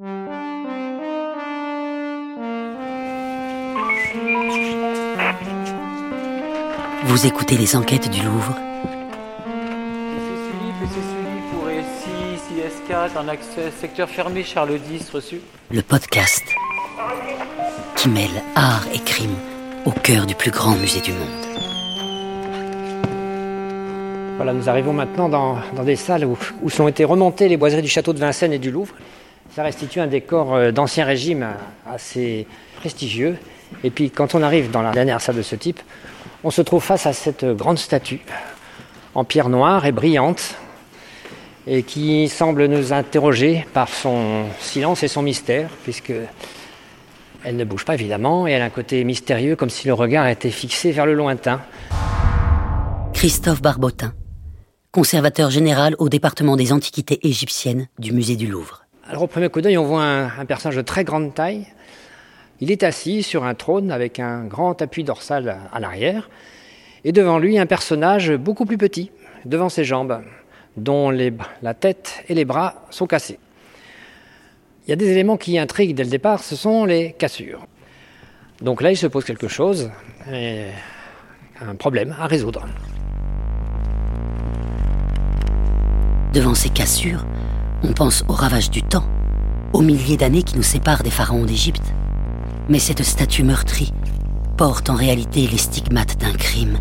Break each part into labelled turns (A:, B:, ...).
A: Vous écoutez les enquêtes du Louvre. Le podcast qui mêle art et crime au cœur du plus grand musée du monde.
B: Voilà, nous arrivons maintenant dans, des salles où, sont été remontées les boiseries du château de Vincennes et du Louvre. Ça restitue un décor euh, d'ancien régime assez prestigieux. Et puis quand on arrive dans la dernière salle de ce type, on se trouve face à cette grande statue en pierre noire et brillante et qui semble nous interroger par son silence et son mystère, puisque elle ne bouge pas évidemment et elle a un côté mystérieux comme si le regard était fixé vers le lointain.
A: Christophe Barbotin, conservateur général au département des antiquités égyptiennes du musée du Louvre.
B: Alors au premier coup d'œil, on voit un, personnage de très grande taille. Il est assis sur un trône avec un grand appui dorsal à l'arrière, et devant lui un personnage beaucoup plus petit, devant ses jambes, dont la tête et les bras sont cassés. Il y a des éléments qui intriguent dès le départ, ce sont les cassures. Donc là, il se pose quelque chose, un problème à résoudre.
A: Devant ces cassures, on pense au ravage du temps, aux milliers d'années qui nous séparent des pharaons d'Égypte. Mais cette statue meurtrie porte en réalité les stigmates d'un crime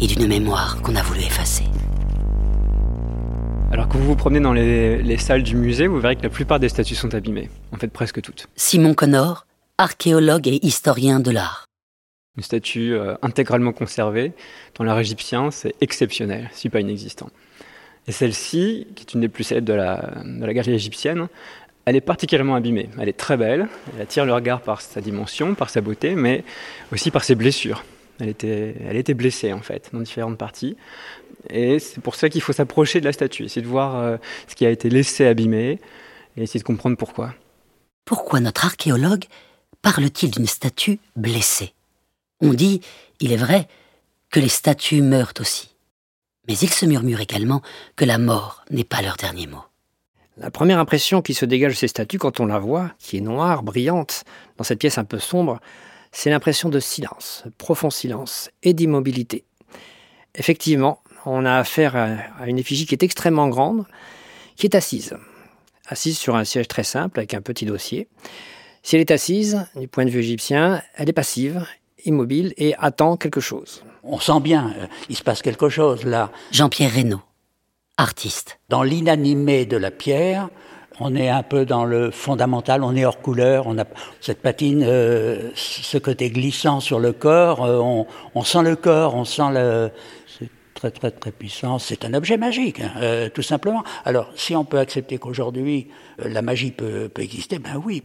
A: et d'une mémoire qu'on a voulu effacer.
C: Alors que vous vous promenez dans les, salles du musée, vous verrez que la plupart des statues sont abîmées. En fait, presque toutes.
A: Simon Connor, archéologue et historien de l'art.
C: Une statue euh, intégralement conservée, dans l'art égyptien, c'est exceptionnel, si pas inexistant. Et celle-ci, qui est une des plus célèbres de la, de la égyptienne, elle est particulièrement abîmée. Elle est très belle, elle attire le regard par sa dimension, par sa beauté, mais aussi par ses blessures. Elle était, elle était blessée en fait, dans différentes parties. Et c'est pour ça qu'il faut s'approcher de la statue, essayer de voir euh, ce qui a été laissé abîmer et essayer de comprendre pourquoi.
A: Pourquoi notre archéologue parle-t-il d'une statue blessée? On dit, il est vrai, que les statues meurent aussi. Mais il se murmure également que la mort n'est pas leur dernier mot.
B: La première impression qui se dégage de ces statues quand on la voit, qui est noire, brillante, dans cette pièce un peu sombre, c'est l'impression de silence, profond silence et d'immobilité. Effectivement, on a affaire à une effigie qui est extrêmement grande, qui est assise. Assise sur un siège très simple avec un petit dossier. Si elle est assise, du point de vue égyptien, elle est passive, immobile et attend quelque chose.
D: On sent bien, euh, il se passe quelque chose là.
A: Jean-Pierre Reynaud, artiste.
D: Dans l'inanimé de la pierre, on est un peu dans le fondamental, on est hors couleur, on a cette patine, euh, ce côté glissant sur le corps, euh, on, on, sent le corps, on sent le, très très très puissant. C'est un objet magique, hein, euh, tout simplement. Alors, si on peut accepter qu'aujourd'hui euh, la magie peut, peut exister, ben oui.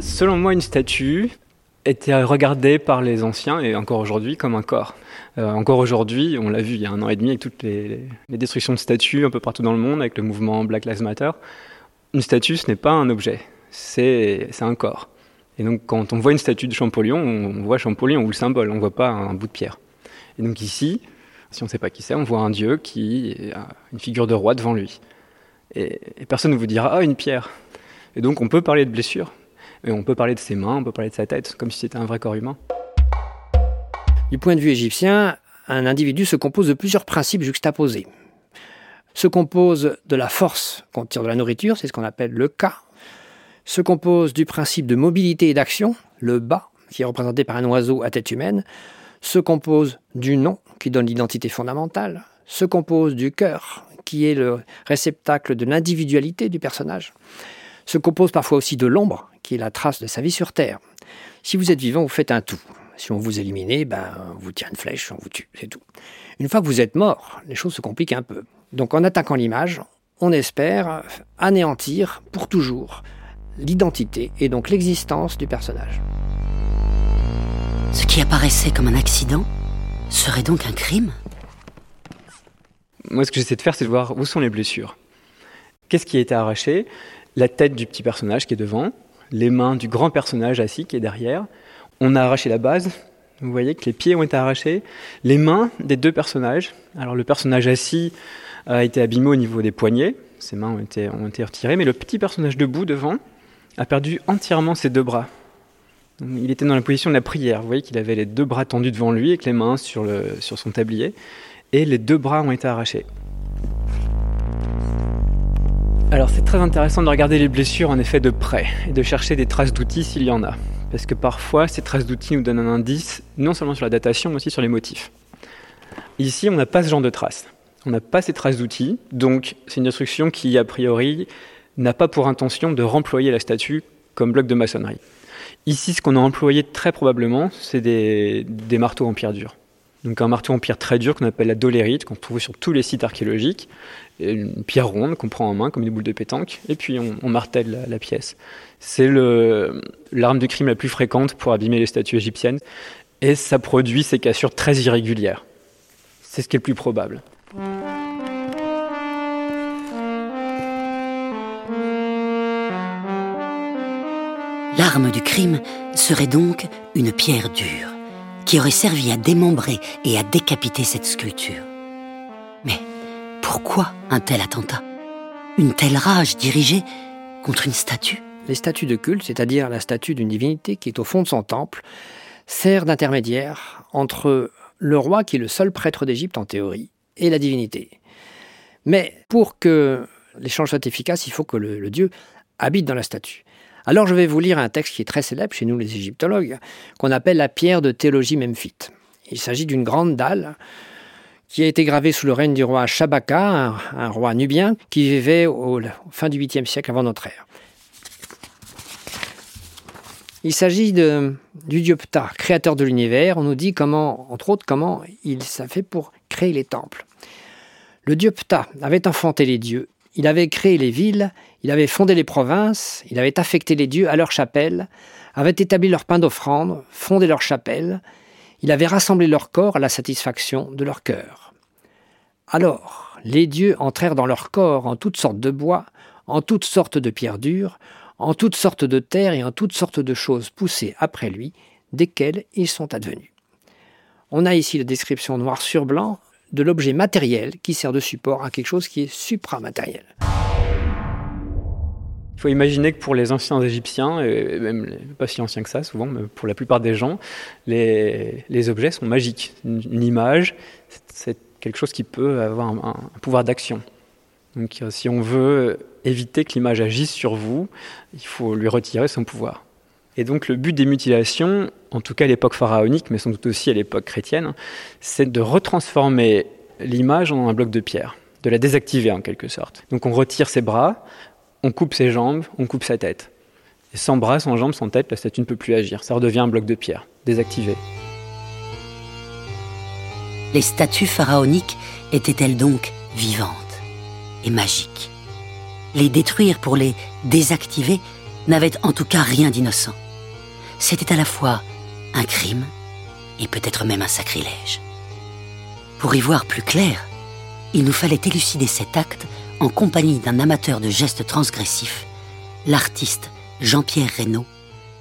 C: Selon moi, une statue était regardée par les anciens et encore aujourd'hui comme un corps. Euh, encore aujourd'hui, on l'a vu il y a un an et demi avec toutes les, destructions de statues un peu partout dans le monde, avec le mouvement Black Lives Matter. Une statue, ce n'est pas un objet, c'est un corps. Et donc, quand on voit une statue de Champollion, on voit Champollion ou le symbole, on ne voit pas un bout de pierre. Et donc ici, si on ne sait pas qui c'est, on voit un dieu qui a une figure de roi devant lui. Et, personne ne vous dira ah une pierre. Et donc on peut parler de blessure, et on peut parler de ses mains, on peut parler de sa tête, comme si c'était un vrai corps humain.
B: Du point de vue égyptien, un individu se compose de plusieurs principes juxtaposés. Se compose de la force qu'on tire de la nourriture, c'est ce qu'on appelle le ka. Se compose du principe de mobilité et d'action, le ba, qui est représenté par un oiseau à tête humaine se compose du nom, qui donne l'identité fondamentale, se compose du cœur, qui est le réceptacle de l'individualité du personnage, se compose parfois aussi de l'ombre, qui est la trace de sa vie sur Terre. Si vous êtes vivant, vous faites un tout. Si on vous élimine, ben, on vous tire une flèche, on vous tue, c'est tout. Une fois que vous êtes mort, les choses se compliquent un peu. Donc en attaquant l'image, on espère anéantir pour toujours l'identité et donc l'existence du personnage.
A: Ce qui apparaissait comme un accident serait donc un crime?
C: Moi, ce que j'essaie de faire, c'est de voir où sont les blessures. Qu'est-ce qui a été arraché? La tête du petit personnage qui est devant, les mains du grand personnage assis qui est derrière. On a arraché la base. Vous voyez que les pieds ont été arrachés. Les mains des deux personnages. Alors, le personnage assis a été abîmé au niveau des poignets. ses mains ont été, ont été retirées, mais le petit personnage debout devant a perdu entièrement ses deux bras. Il était dans la position de la prière. Vous voyez qu'il avait les deux bras tendus devant lui avec les mains sur, sur son tablier. Et les deux bras ont été arrachés. Alors c'est très intéressant de regarder les blessures en effet de près et de chercher des traces d'outils s'il y en a. Parce que parfois ces traces d'outils nous donnent un indice non seulement sur la datation mais aussi sur les motifs. Ici on n'a pas ce genre de traces. On n'a pas ces traces d'outils, donc c'est une instruction qui a priori n'a pas pour intention de remployer la statue comme bloc de maçonnerie. Ici, ce qu'on a employé très probablement, c'est des, marteaux en pierre dure. Donc un marteau en pierre très dur qu'on appelle la dolérite, qu'on trouve sur tous les sites archéologiques, une pierre ronde qu'on prend en main comme une boule de pétanque, et puis on, martèle la, pièce. C'est l'arme de crime la plus fréquente pour abîmer les statues égyptiennes, et ça produit ces cassures très irrégulières. C'est ce qui est le plus probable.
A: L'arme du crime serait donc une pierre dure, qui aurait servi à démembrer et à décapiter cette sculpture. Mais pourquoi un tel attentat? Une telle rage dirigée contre une statue?
B: Les statues de culte, c'est-à-dire la statue d'une divinité qui est au fond de son temple, sert d'intermédiaire entre le roi, qui est le seul prêtre d'Égypte en théorie, et la divinité. Mais pour que l'échange soit efficace, il faut que le dieu habite dans la statue. Alors je vais vous lire un texte qui est très célèbre chez nous les égyptologues, qu'on appelle la pierre de théologie memphite. Il s'agit d'une grande dalle qui a été gravée sous le règne du roi Shabaka, un, roi nubien qui vivait au, fin du 8e siècle avant notre ère. Il s'agit du dieu Ptah, créateur de l'univers. On nous dit comment, entre autres, comment il s'est fait pour créer les temples. Le dieu Ptah avait enfanté les dieux il avait créé les villes, il avait fondé les provinces, il avait affecté les dieux à leurs chapelles, avait établi leur pain d'offrande, fondé leurs chapelles, il avait rassemblé leur corps à la satisfaction de leur cœur. Alors, les dieux entrèrent dans leur corps en toutes sortes de bois, en toutes sortes de pierres dures, en toutes sortes de terres et en toutes sortes de choses poussées après lui, desquelles ils sont advenus. On a ici la description noir sur blanc de l'objet matériel qui sert de support à quelque chose qui est supramatériel.
C: Il faut imaginer que pour les anciens Égyptiens, et même pas si anciens que ça souvent, mais pour la plupart des gens, les, objets sont magiques. Une, image, c'est quelque chose qui peut avoir un, un pouvoir d'action. Donc si on veut éviter que l'image agisse sur vous, il faut lui retirer son pouvoir. Et donc le but des mutilations, en tout cas à l'époque pharaonique, mais sans doute aussi à l'époque chrétienne, c'est de retransformer l'image en un bloc de pierre, de la désactiver en quelque sorte. Donc on retire ses bras, on coupe ses jambes, on coupe sa tête. Et sans bras, sans jambes, sans tête, la statue ne peut plus agir. Ça redevient un bloc de pierre, désactivé.
A: Les statues pharaoniques étaient-elles donc vivantes et magiques? Les détruire pour les désactiver n'avait en tout cas rien d'innocent. C'était à la fois un crime et peut-être même un sacrilège. Pour y voir plus clair, il nous fallait élucider cet acte en compagnie d'un amateur de gestes transgressifs, l'artiste Jean-Pierre Reynaud,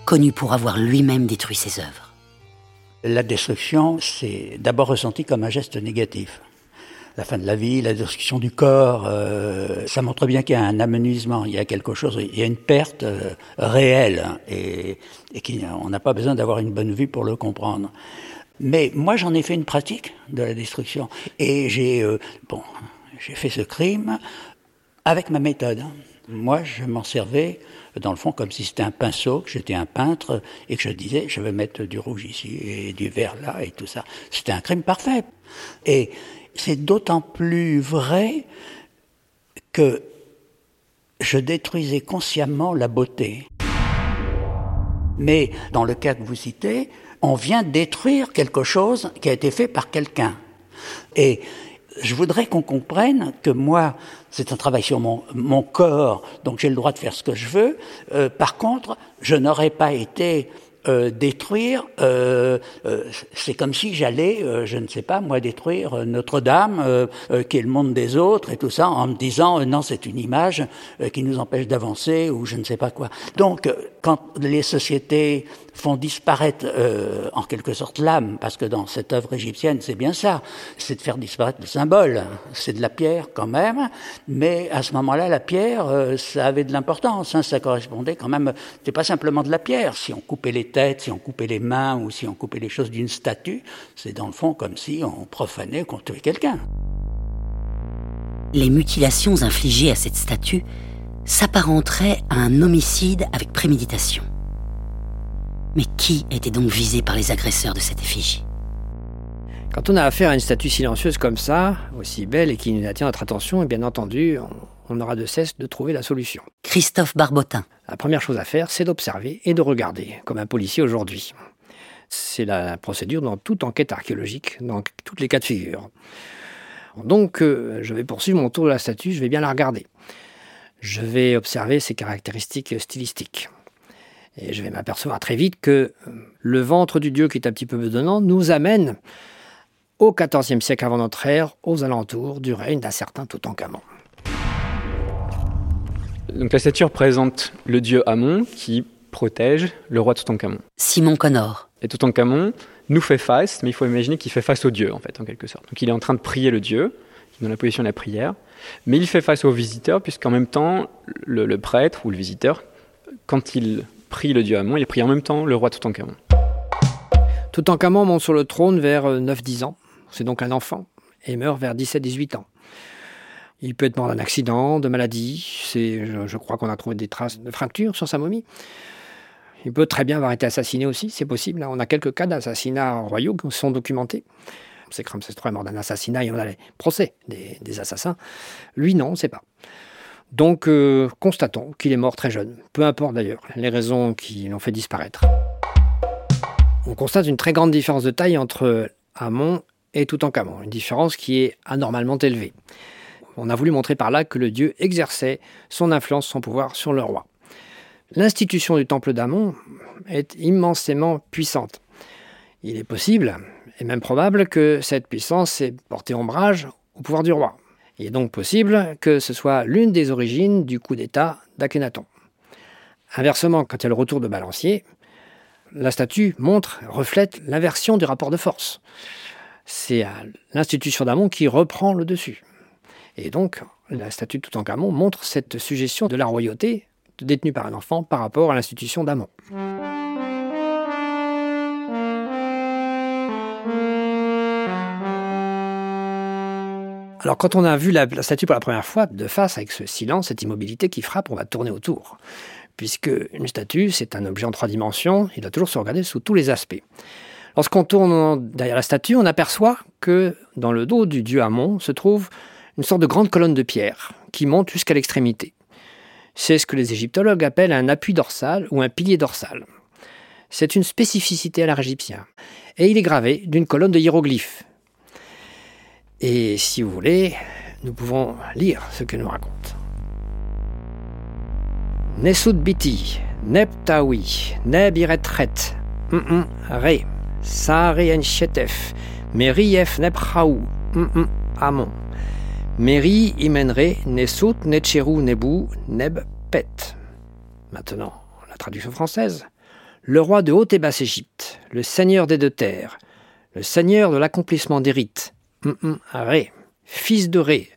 A: connu pour avoir lui-même détruit ses œuvres.
D: La destruction, c'est d'abord ressenti comme un geste négatif la fin de la vie, la destruction du corps, euh, ça montre bien qu'il y a un amenuisement, il y a quelque chose, il y a une perte euh, réelle et, et qu'on n'a pas besoin d'avoir une bonne vue pour le comprendre. Mais moi, j'en ai fait une pratique de la destruction et j'ai euh, bon, j'ai fait ce crime avec ma méthode. Moi, je m'en servais dans le fond comme si c'était un pinceau, que j'étais un peintre et que je disais je vais mettre du rouge ici et du vert là et tout ça. C'était un crime parfait. Et c'est d'autant plus vrai que je détruisais consciemment la beauté. Mais dans le cas que vous citez, on vient détruire quelque chose qui a été fait par quelqu'un. Et je voudrais qu'on comprenne que moi, c'est un travail sur mon, corps, donc j'ai le droit de faire ce que je veux. Euh, par contre, je n'aurais pas été euh, détruire, euh, euh, c'est comme si j'allais, je ne sais pas, moi, détruire Notre-Dame, qui est le monde des autres et tout ça, en me disant, non, c'est une image qui nous empêche d'avancer ou je ne sais pas quoi. Donc, quand les sociétés font disparaître euh, en quelque sorte l'âme, parce que dans cette œuvre égyptienne, c'est bien ça, c'est de faire disparaître le symbole. C'est de la pierre quand même, mais à ce moment-là, la pierre, euh, ça avait de l'importance, hein, ça correspondait quand même, c'est pas simplement de la pierre. Si on coupait les têtes, si on coupait les mains ou si on coupait les choses d'une statue, c'est dans le fond comme si on profanait, qu'on tuait quelqu'un.
A: Les mutilations infligées à cette statue s'apparenteraient à un homicide avec préméditation. Mais qui était donc visé par les agresseurs de cette effigie?
B: Quand on a affaire à une statue silencieuse comme ça, aussi belle et qui nous attire notre attention, et bien entendu, on n'aura de cesse de trouver la solution.
A: Christophe Barbotin.
B: La première chose à faire, c'est d'observer et de regarder, comme un policier aujourd'hui. C'est la procédure dans toute enquête archéologique, dans toutes les cas de figure. Donc, euh, je vais poursuivre mon tour de la statue, je vais bien la regarder. Je vais observer ses caractéristiques stylistiques. Et je vais m'apercevoir très vite que euh, le ventre du dieu qui est un petit peu bedonnant nous amène au XIVe siècle avant notre ère, aux alentours du règne d'un certain Toutankhamon.
C: Donc la statue représente le dieu Amon qui protège le roi Toutankhamon.
A: Simon Connor.
C: Et Toutankhamon nous fait face, mais il faut imaginer qu'il fait face au dieu en fait, en quelque sorte. Donc il est en train de prier le dieu, dans la position de la prière, mais il fait face au visiteur, puisqu'en même temps, le, le prêtre ou le visiteur, quand il prie le dieu Amon, il prie en même temps le roi Toutankhamon.
B: Toutankhamon monte sur le trône vers 9-10 euh, ans. C'est donc un enfant et meurt vers 17-18 ans. Il peut être mort d'un accident, de maladie. C'est, je, crois qu'on a trouvé des traces de fractures sur sa momie. Il peut très bien avoir été assassiné aussi, c'est possible. On a quelques cas d'assassinats royaux qui sont documentés. C'est Ramsès III est mort d'un assassinat et on a les procès des, assassins. Lui, non, on ne sait pas. Donc euh, constatons qu'il est mort très jeune, peu importe d'ailleurs les raisons qui l'ont fait disparaître. On constate une très grande différence de taille entre Amon et Toutankhamon, une différence qui est anormalement élevée. On a voulu montrer par là que le dieu exerçait son influence, son pouvoir sur le roi. L'institution du temple d'Amon est immensément puissante. Il est possible, et même probable, que cette puissance ait porté ombrage au pouvoir du roi. Il est donc possible que ce soit l'une des origines du coup d'État d'Akhenaton. Inversement, quand il y a le retour de Balancier, la statue montre, reflète l'inversion du rapport de force. C'est l'institution d'Amon qui reprend le dessus. Et donc, la statue de Toutankhamon montre cette suggestion de la royauté détenue par un enfant par rapport à l'institution d'Amon. Alors quand on a vu la, statue pour la première fois de face avec ce silence, cette immobilité qui frappe, on va tourner autour. Puisque une statue, c'est un objet en trois dimensions, il doit toujours se regarder sous tous les aspects. Lorsqu'on tourne derrière la statue, on aperçoit que dans le dos du dieu Amon se trouve une sorte de grande colonne de pierre qui monte jusqu'à l'extrémité. C'est ce que les égyptologues appellent un appui dorsal ou un pilier dorsal. C'est une spécificité à l'art égyptien. Et il est gravé d'une colonne de hiéroglyphes, et si vous voulez, nous pouvons lire ce que nous raconte. Nesut biti, neptawi, nebiretret, re, sare enchetef, merief nepraou, amon. Meri imenre, nesut necheru nebu, neb pet. Maintenant, la traduction française. Le roi de haute et basse Égypte, le seigneur des deux terres, le seigneur de l'accomplissement des rites, Ré, fils de Ré,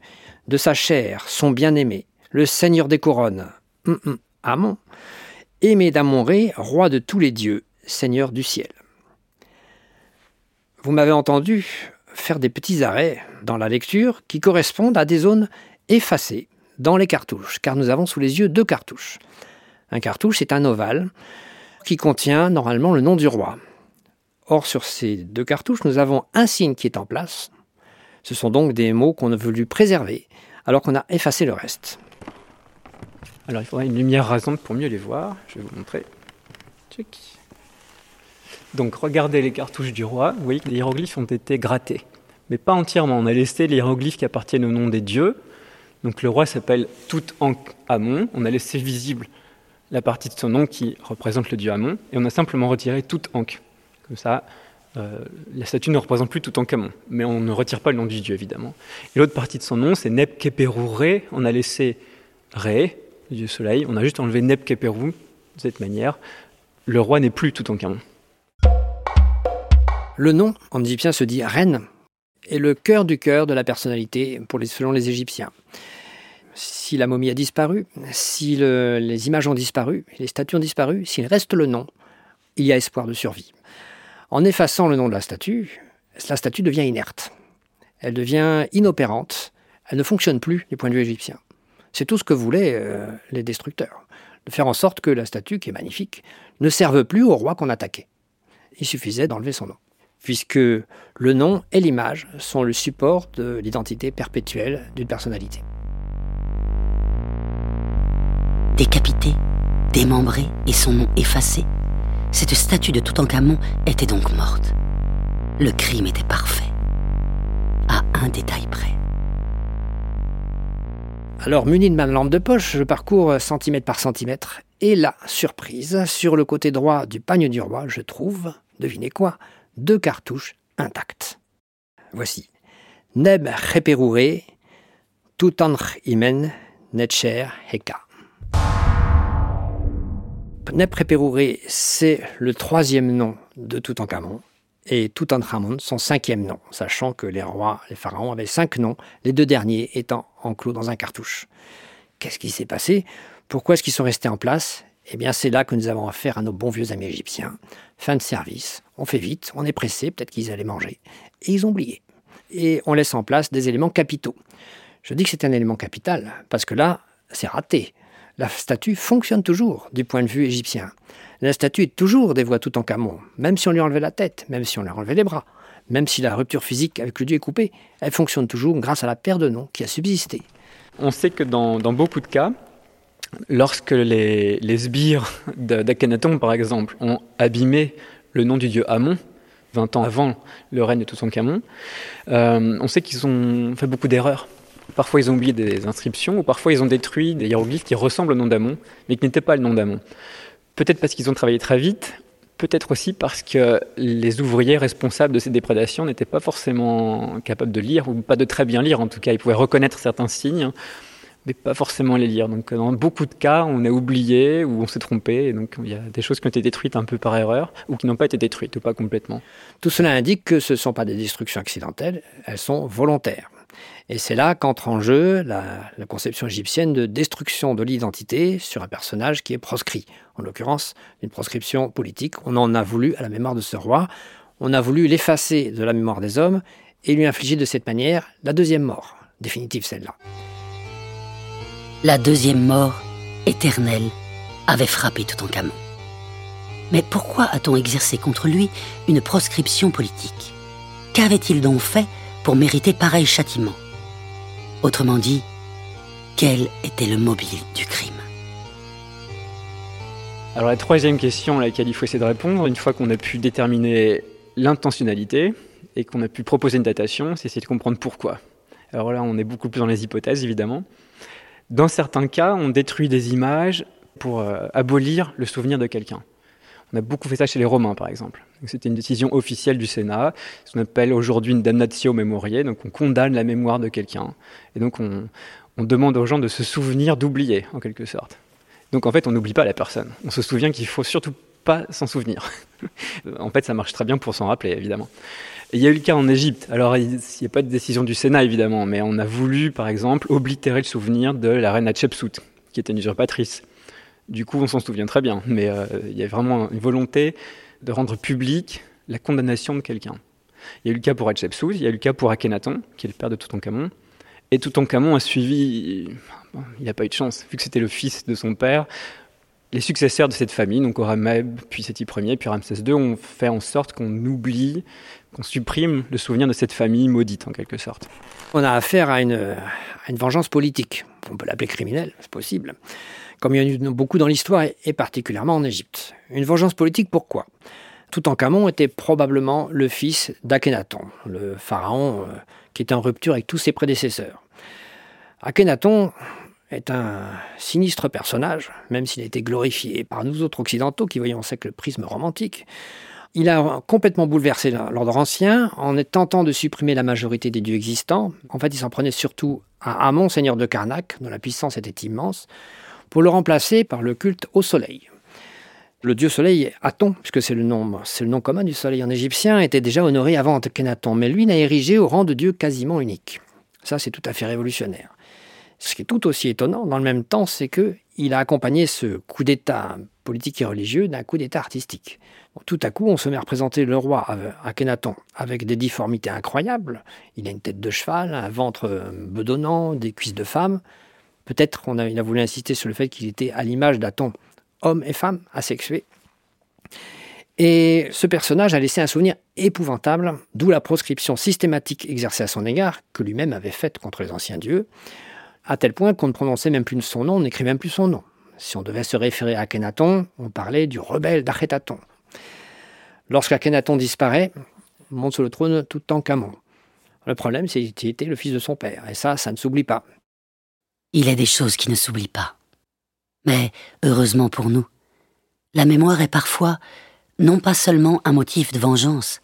B: de sa chair, son bien-aimé, le seigneur des couronnes, Amon, aimé d'Amon-Ré, roi de tous les dieux, seigneur du ciel. Vous m'avez entendu faire des petits arrêts dans la lecture qui correspondent à des zones effacées dans les cartouches, car nous avons sous les yeux deux cartouches. Un cartouche, c'est un ovale qui contient normalement le nom du roi. Or, sur ces deux cartouches, nous avons un signe qui est en place, ce sont donc des mots qu'on a voulu préserver, alors qu'on a effacé le reste.
C: Alors il faudra une lumière rasante pour mieux les voir. Je vais vous montrer. Donc regardez les cartouches du roi. Vous voyez que les hiéroglyphes ont été grattés. Mais pas entièrement. On a laissé les hiéroglyphes qui appartiennent au nom des dieux. Donc le roi s'appelle Tout-Ankh-Amon. On a laissé visible la partie de son nom qui représente le dieu Amon, et on a simplement retiré toute Ankh. Comme ça, euh, la statue ne représente plus tout Ankh-Amon, mais on ne retire pas le nom du dieu évidemment. Et l'autre partie de son nom, c'est Neb Keperu On a laissé Ré, le dieu soleil, on a juste enlevé Neb Keperu de cette manière. Le roi n'est plus tout Ankh-Amon.
B: Le nom en égyptien se dit reine est le cœur du cœur de la personnalité selon les Égyptiens. Si la momie a disparu, si les images ont disparu, les statues ont disparu, s'il reste le nom, il y a espoir de survie. En effaçant le nom de la statue, la statue devient inerte. Elle devient inopérante. Elle ne fonctionne plus du point de vue égyptien. C'est tout ce que voulaient euh, les destructeurs. De faire en sorte que la statue, qui est magnifique, ne serve plus au roi qu'on attaquait. Il suffisait d'enlever son nom puisque le nom et l'image sont le support de l'identité perpétuelle d'une personnalité.
A: Décapité, démembré et son nom effacé, cette statue de Toutankhamon était donc morte. Le crime était parfait, à un détail près.
B: Alors, muni de ma lampe de poche, je parcours centimètre par centimètre, et là, surprise, sur le côté droit du pagne du roi, je trouve, devinez quoi, deux cartouches intactes. Voici. Neb Reperoure, Tutanch Imen, Netcher Heka. Neb Reperoure, c'est le troisième nom de Toutankhamon et Toutankhamon son cinquième nom, sachant que les rois, les pharaons avaient cinq noms, les deux derniers étant enclos dans un cartouche. Qu'est-ce qui s'est passé? Pourquoi est-ce qu'ils sont restés en place? Eh bien, c'est là que nous avons affaire à nos bons vieux amis égyptiens. Fin de service, on fait vite, on est pressé, peut-être qu'ils allaient manger. Et ils ont oublié. Et on laisse en place des éléments capitaux. Je dis que c'est un élément capital, parce que là, c'est raté. La statue fonctionne toujours du point de vue égyptien. La statue est toujours des voies tout en camon, même si on lui enlevait la tête, même si on lui enlevait les bras, même si la rupture physique avec le dieu est coupée, elle fonctionne toujours grâce à la paire de noms qui a subsisté.
C: On sait que dans, beaucoup de cas, lorsque les, sbires d'Akhenaton, par exemple, ont abîmé le nom du dieu Amon, 20 ans avant le règne de Toutankhamon, euh, on sait qu'ils ont fait beaucoup d'erreurs. Parfois, ils ont oublié des inscriptions, ou parfois, ils ont détruit des hiéroglyphes qui ressemblent au nom d'Amon, mais qui n'étaient pas le nom d'Amon. Peut-être parce qu'ils ont travaillé très vite, peut-être aussi parce que les ouvriers responsables de ces déprédations n'étaient pas forcément capables de lire, ou pas de très bien lire en tout cas. Ils pouvaient reconnaître certains signes, mais pas forcément les lire. Donc dans beaucoup de cas, on a oublié ou on s'est trompé. Donc il y a des choses qui ont été détruites un peu par erreur ou qui n'ont pas été détruites ou pas complètement.
B: Tout cela indique que ce ne sont pas des destructions accidentelles, elles sont volontaires. Et c'est là qu'entre en jeu la, la, conception égyptienne de destruction de l'identité sur un personnage qui est proscrit. En l'occurrence, une proscription politique. On en a voulu à la mémoire de ce roi. On a voulu l'effacer de la mémoire des hommes et lui infliger de cette manière la deuxième mort, définitive celle-là
A: la deuxième mort, éternelle, avait frappé Toutankhamon. Mais pourquoi a-t-on exercé contre lui une proscription politique? Qu'avait-il donc fait pour mériter pareil châtiment? Autrement dit, quel était le mobile du crime?
C: Alors la troisième question à laquelle il faut essayer de répondre, une fois qu'on a pu déterminer l'intentionnalité et qu'on a pu proposer une datation, c'est essayer de comprendre pourquoi. Alors là, on est beaucoup plus dans les hypothèses, évidemment. Dans certains cas, on détruit des images pour euh, abolir le souvenir de quelqu'un. On a beaucoup fait ça chez les Romains, par exemple. C'était une décision officielle du Sénat, ce qu'on appelle aujourd'hui une damnatio memoriae, donc on condamne la mémoire de quelqu'un. Et donc on, demande aux gens de se souvenir, d'oublier, en quelque sorte. Donc en fait, on n'oublie pas la personne. On se souvient qu'il faut surtout pas s'en souvenir. en fait, ça marche très bien pour s'en rappeler, évidemment il y a eu le cas en Égypte. Alors, il n'y a pas de décision du Sénat, évidemment, mais on a voulu, par exemple, oblitérer le souvenir de la reine Hatshepsut, qui était une usurpatrice. Du coup, on s'en souvient très bien, mais euh, il y a vraiment une volonté de rendre publique la condamnation de quelqu'un. Il y a eu le cas pour Hatshepsut, il y a eu le cas pour Akhenaton, qui est le père de Toutankhamon. Et Toutankhamon a suivi, il n'a pas eu de chance, vu que c'était le fils de son père, les successeurs de cette famille, donc Orameb, puis Séti Ier, puis Ramsès II, ont fait en sorte qu'on oublie, qu'on supprime le souvenir de cette famille maudite en quelque sorte.
B: On a affaire à une, une vengeance politique. On peut l'appeler criminelle, c'est possible. Comme il y en a eu beaucoup dans l'histoire, et particulièrement en Égypte. Une vengeance politique, pourquoi? Toutankhamon était probablement le fils d'Akhenaton, le pharaon euh, qui était en rupture avec tous ses prédécesseurs. Akhenaton est un sinistre personnage, même s'il a été glorifié par nous autres occidentaux qui voyons ça que le prisme romantique. Il a complètement bouleversé l'ordre ancien en tentant de supprimer la majorité des dieux existants. En fait, il s'en prenait surtout à Amon, seigneur de Karnak, dont la puissance était immense, pour le remplacer par le culte au soleil. Le dieu soleil, Aton, puisque c'est le nom, commun du soleil en égyptien, était déjà honoré avant Akhenaton, mais lui n'a érigé au rang de dieu quasiment unique. Ça, c'est tout à fait révolutionnaire. Ce qui est tout aussi étonnant, dans le même temps, c'est que il a accompagné ce coup d'État politique et religieux d'un coup d'État artistique. tout à coup, on se met à représenter le roi Akhenaton avec des difformités incroyables. Il a une tête de cheval, un ventre euh, bedonnant, des cuisses de femme. Peut-être on a, a voulu insister sur le fait qu'il était à l'image d'Aton, homme et femme asexués. Et ce personnage a laissé un souvenir épouvantable, d'où la proscription systématique exercée à son égard, que lui-même avait faite contre les anciens dieux, à tel point qu'on ne prononçait même plus son nom, on n'écrit même plus son nom. Si on devait se référer à Akhenaton, on parlait du rebelle d'Achetaton. Lorsqu'Akhenaton disparaît, monte sur le trône tout en Camon. Le problème, c'est qu'il était le fils de son père, et ça, ça ne s'oublie pas.
A: Il est des choses qui ne s'oublient pas. Mais, heureusement pour nous, la mémoire est parfois non pas seulement un motif de vengeance,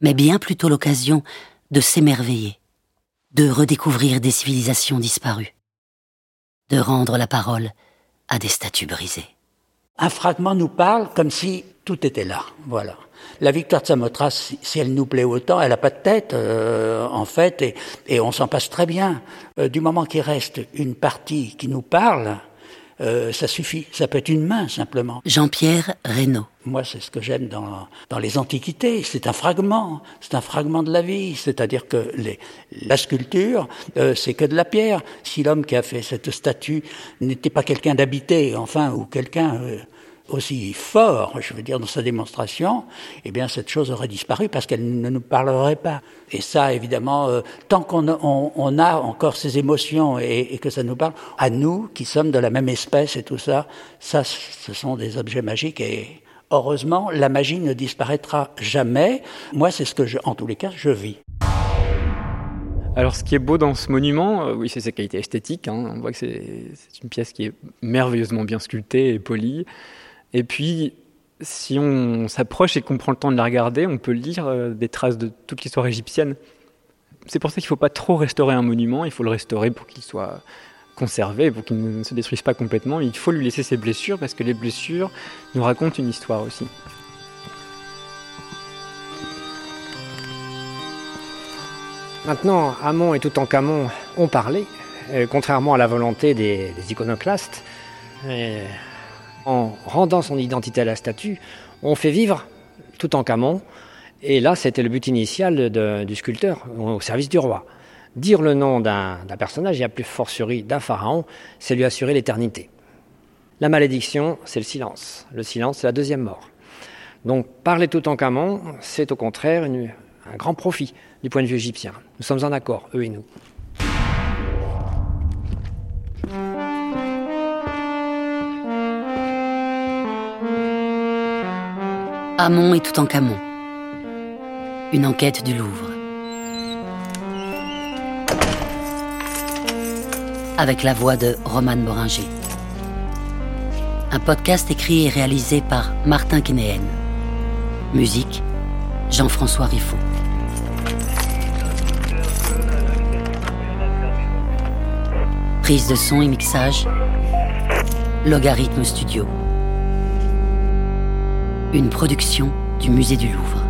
A: mais bien plutôt l'occasion de s'émerveiller de redécouvrir des civilisations disparues, de rendre la parole à des statues brisées.
D: Un fragment nous parle comme si tout était là. Voilà. La victoire de Samothrace, si elle nous plaît autant, elle n'a pas de tête, euh, en fait, et, on s'en passe très bien. Euh, du moment qu'il reste une partie qui nous parle, euh, ça suffit. Ça peut être une main simplement.
A: Jean-Pierre Reynaud.
D: Moi, c'est ce que j'aime dans, dans les antiquités. C'est un fragment. C'est un fragment de la vie. C'est-à-dire que les, la sculpture, euh, c'est que de la pierre. Si l'homme qui a fait cette statue n'était pas quelqu'un d'habité, enfin, ou quelqu'un euh, aussi fort, je veux dire, dans sa démonstration, eh bien, cette chose aurait disparu parce qu'elle ne nous parlerait pas. Et ça, évidemment, euh, tant qu'on on, a encore ces émotions et, que ça nous parle, à nous, qui sommes de la même espèce et tout ça, ça, ce sont des objets magiques et heureusement, la magie ne disparaîtra jamais. Moi, c'est ce que, en tous les cas, je vis.
C: Alors, ce qui est beau dans ce monument, euh, oui, c'est sa qualité esthétique. Hein. On voit que c'est une pièce qui est merveilleusement bien sculptée et polie. Et puis, si on s'approche et qu'on prend le temps de la regarder, on peut lire euh, des traces de toute l'histoire égyptienne. C'est pour ça qu'il ne faut pas trop restaurer un monument, il faut le restaurer pour qu'il soit conservé, pour qu'il ne se détruise pas complètement. Il faut lui laisser ses blessures parce que les blessures nous racontent une histoire aussi.
B: Maintenant, Amon et Toutankhamon ont parlé, euh, contrairement à la volonté des, iconoclastes. En rendant son identité à la statue, on fait vivre tout en camon. Et là, c'était le but initial du sculpteur, au service du roi. Dire le nom d'un personnage, et a plus fortiori d'un pharaon, c'est lui assurer l'éternité. La malédiction, c'est le silence. Le silence, c'est la deuxième mort. Donc parler tout en camon, c'est au contraire un grand profit du point de vue égyptien. Nous sommes en accord, eux et nous.
A: Amon et tout en Camon. Une enquête du Louvre. Avec la voix de Roman Moringer. Un podcast écrit et réalisé par Martin Kénéen. Musique Jean-François Riffaut. Prise de son et mixage Logarithme Studio une production du Musée du Louvre.